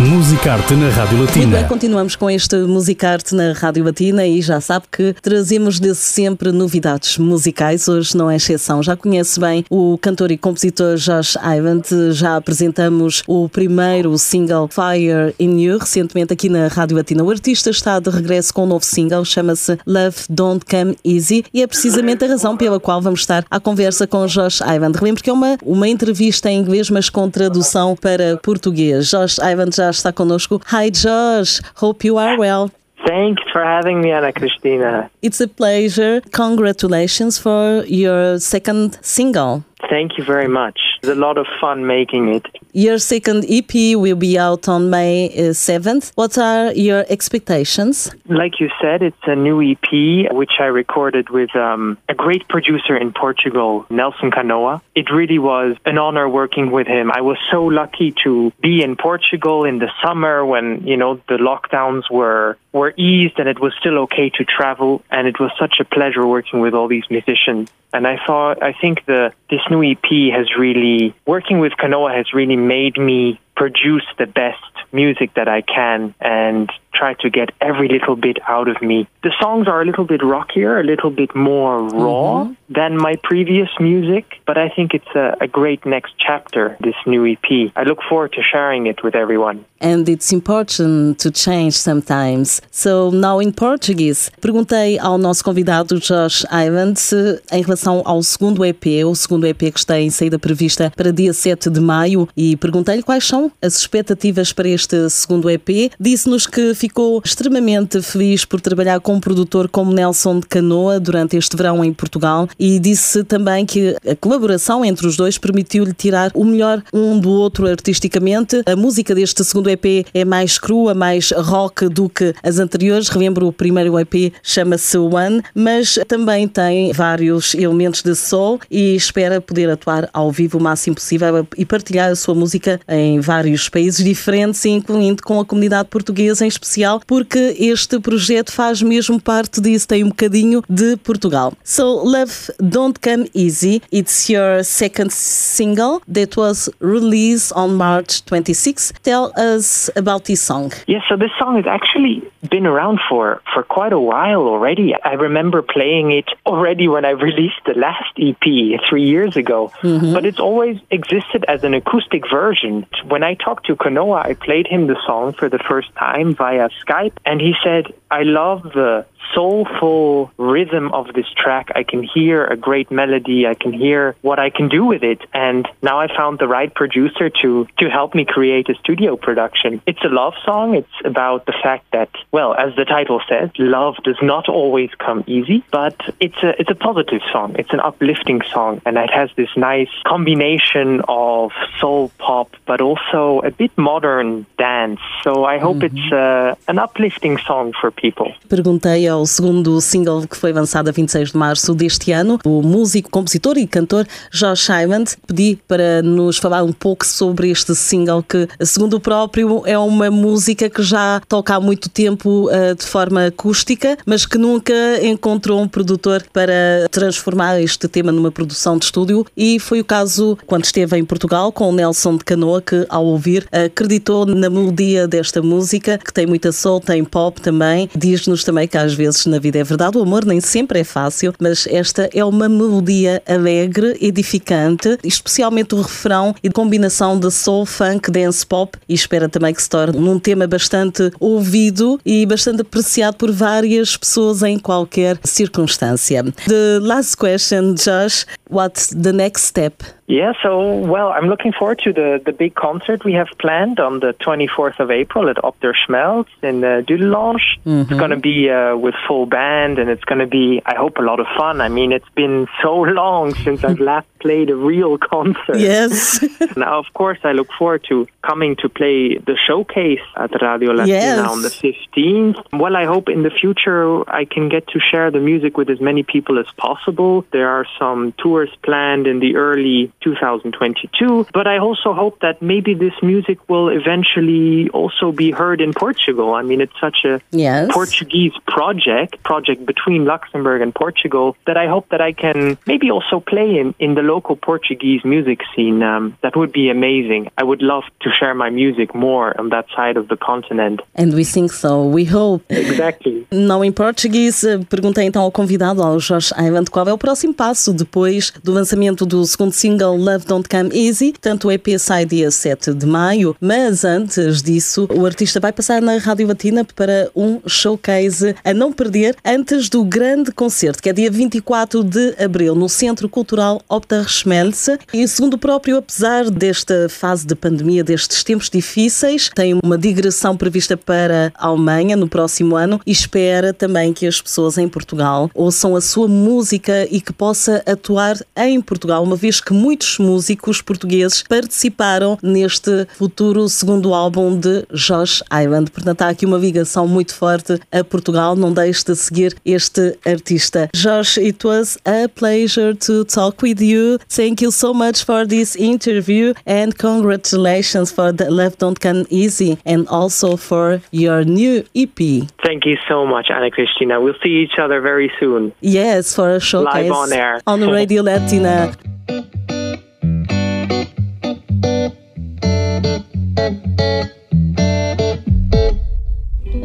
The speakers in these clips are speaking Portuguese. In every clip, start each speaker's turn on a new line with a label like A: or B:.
A: Musicarte na Rádio Latina.
B: Muito bem, continuamos com este Musicarte na Rádio Latina e já sabe que trazemos de sempre novidades musicais. Hoje não é exceção. Já conhece bem o cantor e compositor Josh Ivant. Já apresentamos o primeiro single Fire in You recentemente aqui na Rádio Latina. O artista está de regresso com um novo single, chama-se Love Don't Come Easy e é precisamente a razão pela qual vamos estar à conversa com Josh Ivant. Relembro que é uma, uma entrevista em inglês, mas com tradução para português. Josh Ivant já está connosco. Hi, Josh. Hope you are well.
C: Thanks for having me, Ana Cristina.
B: It's a pleasure. Congratulations for your second single.
C: Thank you very much. It's a lot of fun making it.
B: Your second EP will be out on May uh, 7th. What are your expectations?
C: Like you said, it's a new EP which I recorded with um, a great producer in Portugal, Nelson Canoa. It really was an honor working with him. I was so lucky to be in Portugal in the summer when, you know, the lockdowns were were eased and it was still okay to travel and it was such a pleasure working with all these musicians. And I thought I think the this new EP has really working with Kanoa has really made me produce the best music that I can and try to get every little bit out of me. The songs are a little bit rockier, a little bit more raw mm-hmm. than my previous music, but I think it's a, a, great next chapter, this new EP. I look forward to sharing it with everyone.
B: And it's important to change sometimes. So now in Portuguese, perguntei ao nosso convidado Josh Ivans em relação ao segundo EP, o segundo EP que está em saída prevista para dia 7 de maio, e perguntei-lhe quais são as expectativas para este segundo EP. Disse-nos que ficou extremamente feliz por trabalhar com um produtor como Nelson de Canoa durante este verão em Portugal e disse também que a colaboração entre os dois permitiu-lhe tirar o melhor um do outro artisticamente. A música deste segundo EP é mais crua, mais rock do que as anteriores. Relembro, o primeiro EP chama-se One, mas também tem vários elementos de soul e espera poder atuar ao vivo o máximo possível e partilhar a sua música em vários vários países diferentes, incluindo com a comunidade portuguesa em especial, porque este projeto faz mesmo parte disso, tem um bocadinho de Portugal. So, Love Don't Come Easy, it's your second single that was released on March 26. Tell us about this song.
C: Yes, so this song has actually been around for, for quite a while already. I remember playing it already when I released the last EP three years ago, mm-hmm. but it's always existed as an acoustic version. When I talked to Kanoa, I played him the song for the first time via Skype, and he said, I love the soulful rhythm of this track. I can hear a great melody. I can hear what I can do with it. And now I found the right producer to, to help me create a studio production. It's a love song. It's about the fact that, well, as the title says, love does not always come easy, but it's a, it's a positive song. It's an uplifting song. And it has this nice combination of soul pop, but also a bit modern dance. So I hope mm-hmm. it's uh, an uplifting song for people.
B: Perguntei ao segundo single que foi lançado a 26 de março deste ano. O músico, compositor e cantor Josh Hyman pedi para nos falar um pouco sobre este single que, segundo o próprio, é uma música que já toca há muito tempo uh, de forma acústica, mas que nunca encontrou um produtor para transformar este tema numa produção de estúdio e foi o caso quando esteve em Portugal com o Nelson de Canoa que ao ouvir acreditou na melodia desta música que tem muita soul, tem pop também. Diz-nos também que às vezes vezes na vida é verdade, o amor nem sempre é fácil, mas esta é uma melodia alegre, edificante, especialmente o refrão e combinação de soul, funk, dance pop e espera também que se torne num tema bastante ouvido e bastante apreciado por várias pessoas em qualquer circunstância. The last question, Josh, what's the next step
C: Yeah, so, well, I'm looking forward to the, the big concert we have planned on the 24th of April at Op der Schmelz in uh, Dudelange. Mm-hmm. It's going to be uh, with full band and it's going to be, I hope, a lot of fun. I mean, it's been so long since I've last played a real concert.
B: Yes.
C: now, of course, I look forward to coming to play the showcase at Radio Latina yes. on the 15th. Well, I hope in the future I can get to share the music with as many people as possible. There are some tours planned in the early 2022, but I also hope that maybe this music will eventually also be heard in Portugal. I mean, it's such a yes. Portuguese project, project between Luxembourg and Portugal, that I hope that I can maybe also play in, in the local Portuguese music scene. Um, that would be amazing. I would love to share my music more on that side of the continent.
B: And we think so. We hope.
C: Exactly.
B: Não em português, eh, perguntei então ao convidado, ao Josh Ivan, qual é o próximo passo depois do lançamento do segundo single Love Don't Come Easy. Tanto o EP sai dia 7 de maio, mas antes disso, o artista vai passar na Rádio Latina para um showcase a não perder antes do grande concerto, que é dia 24 de abril, no Centro Cultural Opta Schmelze. E segundo o próprio, apesar desta fase de pandemia, destes tempos difíceis, tem uma digressão prevista para a Alemanha no próximo ano e espera também que as pessoas em Portugal ouçam a sua música e que possa atuar em Portugal, uma vez que muitos músicos portugueses participaram neste futuro segundo álbum de Josh Island. Portanto, há aqui uma ligação muito forte a Portugal. Não deixe de seguir este artista. Josh, it was a pleasure to talk with you. Thank you so much for this interview and congratulations for the Left Don't Come Easy and also for your new EP.
C: Thank you so much, Anna Cristina. We'll see each other very soon.
B: Yes, for a showcase
C: Live on air
B: on Radio Latina.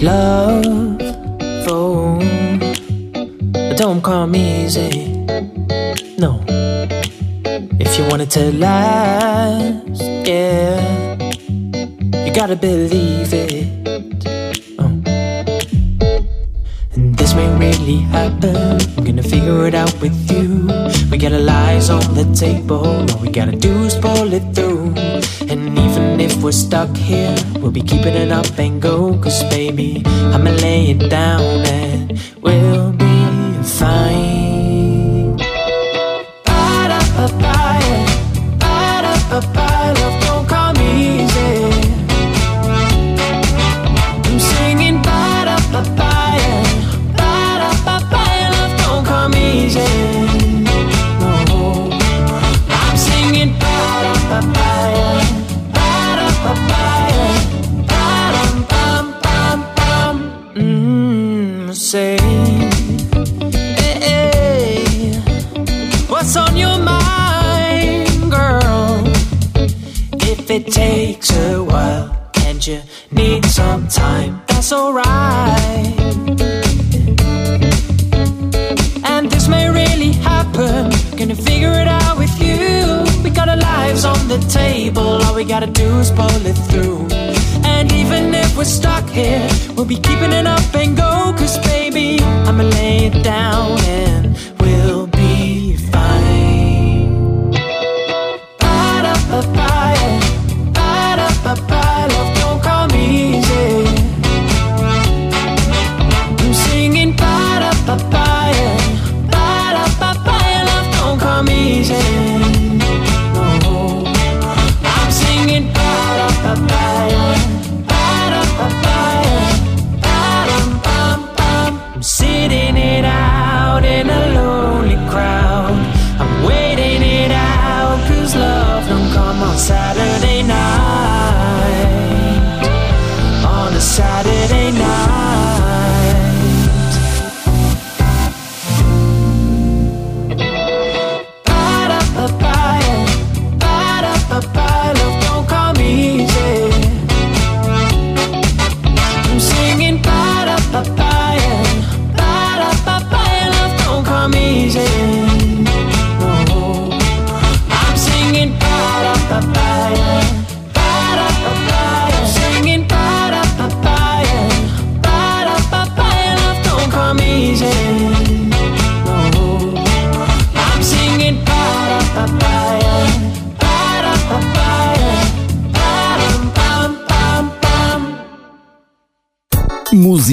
D: Love phone, don't come easy. No, if you want it to last, yeah, you gotta believe it. Oh. And this may really happen. I'm gonna figure it out with you. We got our lies on the table. All we gotta do is pull it through. And if we're stuck here, we'll be keeping it up and go. Cause baby, I'ma lay it down and we'll be fine. That's alright. And this may really happen. Gonna figure it out with you. We got our lives on the table. All we gotta do is pull it through. And even if we're stuck here, we'll be keeping it up and go. Cause baby, I'ma lay it down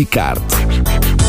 E: Musicarte